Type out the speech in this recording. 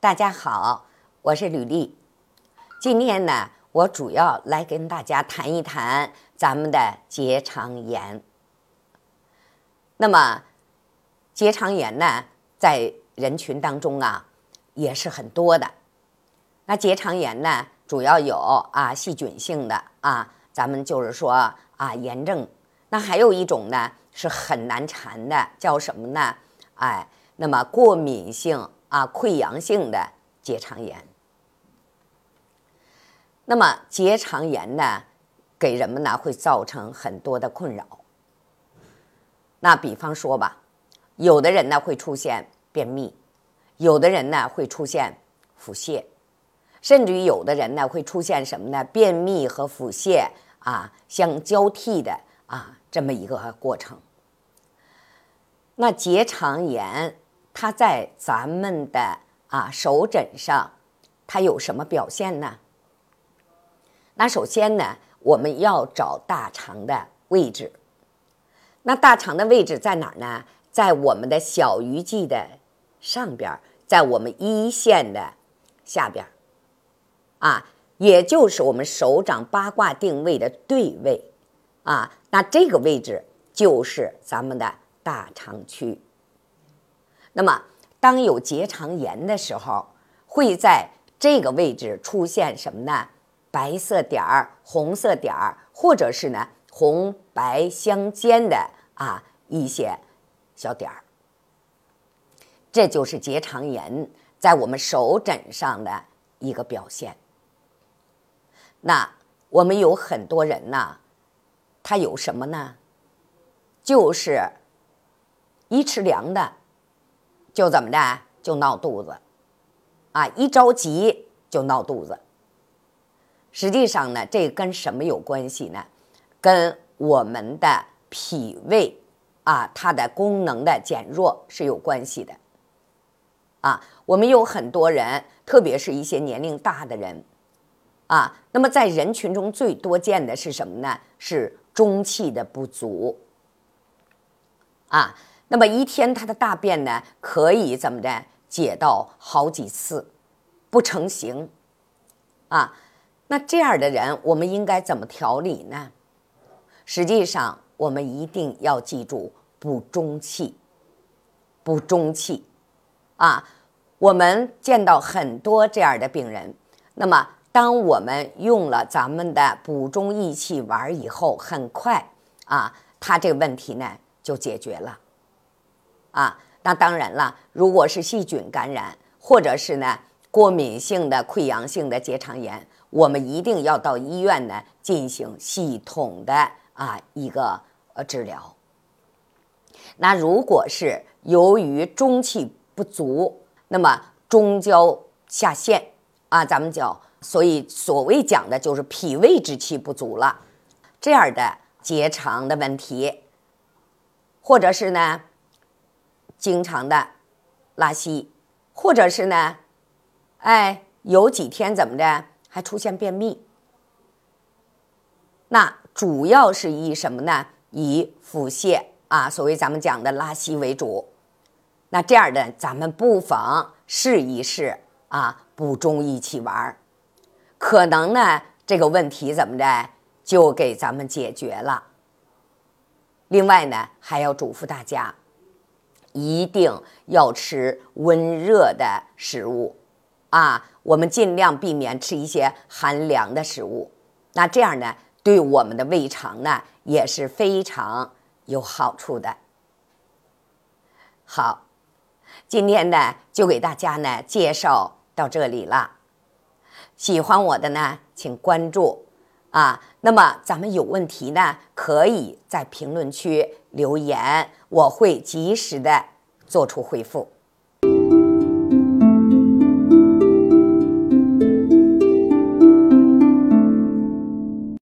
大家好，我是吕丽。今天呢，我主要来跟大家谈一谈咱们的结肠炎。那么，结肠炎呢，在人群当中啊，也是很多的。那结肠炎呢，主要有啊细菌性的啊，咱们就是说啊炎症。那还有一种呢，是很难缠的，叫什么呢？哎，那么过敏性啊溃疡性的结肠炎。那么结肠炎呢，给人们呢会造成很多的困扰。那比方说吧，有的人呢会出现便秘，有的人呢会出现腹泻，甚至于有的人呢会出现什么呢？便秘和腹泻啊相交替的啊这么一个过程。那结肠炎它在咱们的啊手诊上，它有什么表现呢？那首先呢，我们要找大肠的位置。那大肠的位置在哪儿呢？在我们的小鱼际的上边，在我们一线的下边，啊，也就是我们手掌八卦定位的对位，啊，那这个位置就是咱们的大肠区。那么，当有结肠炎的时候，会在这个位置出现什么呢？白色点儿、红色点儿，或者是呢红白相间的啊一些小点儿，这就是结肠炎在我们手诊上的一个表现。那我们有很多人呢，他有什么呢？就是一吃凉的，就怎么着就闹肚子，啊，一着急就闹肚子。实际上呢，这跟什么有关系呢？跟我们的脾胃啊，它的功能的减弱是有关系的。啊，我们有很多人，特别是一些年龄大的人，啊，那么在人群中最多见的是什么呢？是中气的不足。啊，那么一天他的大便呢，可以怎么着解到好几次，不成形。啊。那这样的人，我们应该怎么调理呢？实际上，我们一定要记住补中气，补中气啊！我们见到很多这样的病人，那么当我们用了咱们的补中益气丸以后，很快啊，他这个问题呢就解决了啊。那当然了，如果是细菌感染，或者是呢过敏性的溃疡性的结肠炎。我们一定要到医院呢进行系统的啊一个呃治疗。那如果是由于中气不足，那么中焦下陷啊，咱们叫所以所谓讲的就是脾胃之气不足了，这样的结肠的问题，或者是呢经常的拉稀，或者是呢，哎有几天怎么着？还出现便秘，那主要是以什么呢？以腹泻啊，所谓咱们讲的拉稀为主。那这样的，咱们不妨试一试啊，补中益气丸，可能呢这个问题怎么着就给咱们解决了。另外呢，还要嘱咐大家，一定要吃温热的食物。啊，我们尽量避免吃一些寒凉的食物，那这样呢，对我们的胃肠呢也是非常有好处的。好，今天呢就给大家呢介绍到这里了。喜欢我的呢，请关注啊。那么咱们有问题呢，可以在评论区留言，我会及时的做出回复。